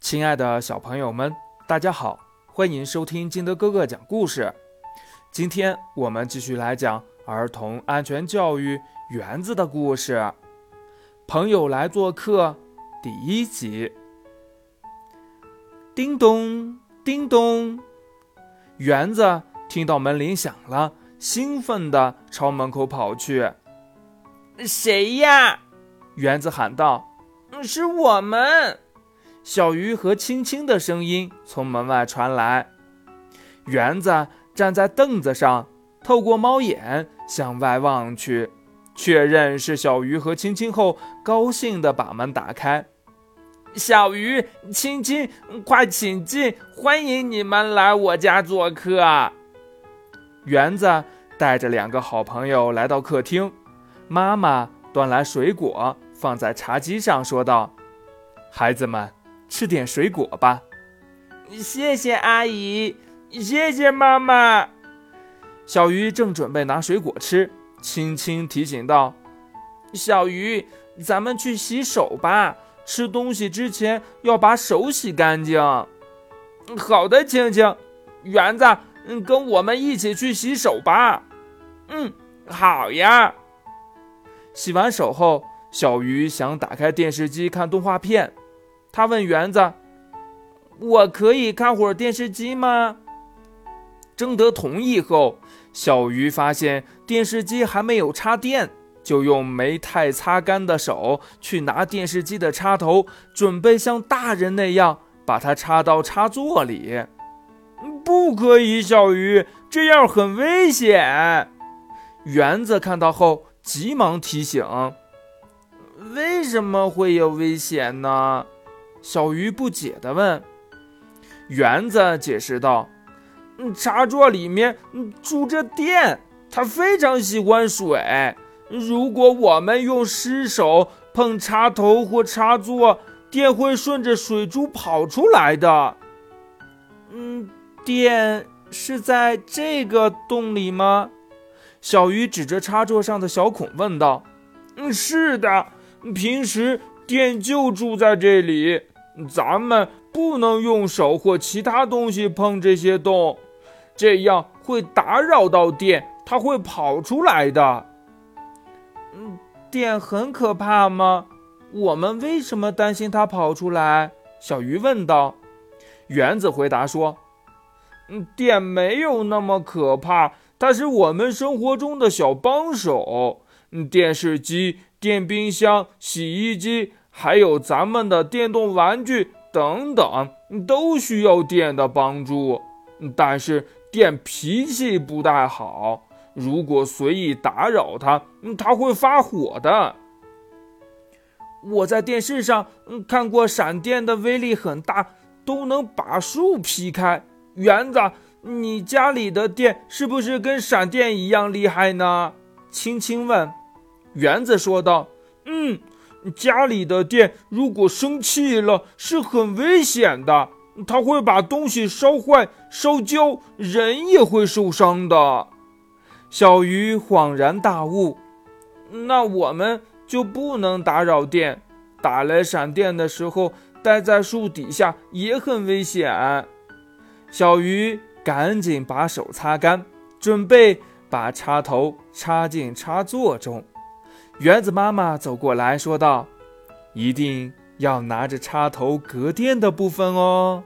亲爱的小朋友们，大家好，欢迎收听金德哥哥讲故事。今天我们继续来讲儿童安全教育园子的故事。朋友来做客第一集。叮咚，叮咚，园子听到门铃响了，兴奋地朝门口跑去。谁呀？园子喊道：“是我们。”小鱼和青青的声音从门外传来。园子站在凳子上，透过猫眼向外望去，确认是小鱼和青青后，高兴地把门打开。小鱼、青青，快请进！欢迎你们来我家做客。园子带着两个好朋友来到客厅，妈妈端来水果放在茶几上，说道：“孩子们。”吃点水果吧，谢谢阿姨，谢谢妈妈。小鱼正准备拿水果吃，青青提醒道：“小鱼，咱们去洗手吧，吃东西之前要把手洗干净。”好的，青青，园子，嗯，跟我们一起去洗手吧。嗯，好呀。洗完手后，小鱼想打开电视机看动画片。他问园子：“我可以看会儿电视机吗？”征得同意后，小鱼发现电视机还没有插电，就用没太擦干的手去拿电视机的插头，准备像大人那样把它插到插座里。不可以，小鱼，这样很危险。园子看到后，急忙提醒：“为什么会有危险呢？”小鱼不解地问：“园子解释道，嗯插座里面住着电，它非常喜欢水。如果我们用湿手碰插头或插座，电会顺着水珠跑出来的。”“嗯，电是在这个洞里吗？”小鱼指着插座上的小孔问道。“嗯，是的，平时电就住在这里。”咱们不能用手或其他东西碰这些洞，这样会打扰到电，它会跑出来的。嗯，电很可怕吗？我们为什么担心它跑出来？小鱼问道。园子回答说：“嗯，电没有那么可怕，它是我们生活中的小帮手。嗯，电视机、电冰箱、洗衣机。”还有咱们的电动玩具等等，都需要电的帮助。但是电脾气不太好，如果随意打扰它，它会发火的。我在电视上看过，闪电的威力很大，都能把树劈开。园子，你家里的电是不是跟闪电一样厉害呢？青青问。园子说道：“嗯。”家里的电如果生气了，是很危险的。它会把东西烧坏、烧焦，人也会受伤的。小鱼恍然大悟：那我们就不能打扰电。打来闪电的时候，待在树底下也很危险。小鱼赶紧把手擦干，准备把插头插进插座中。园子妈妈走过来说道：“一定要拿着插头隔电的部分哦。”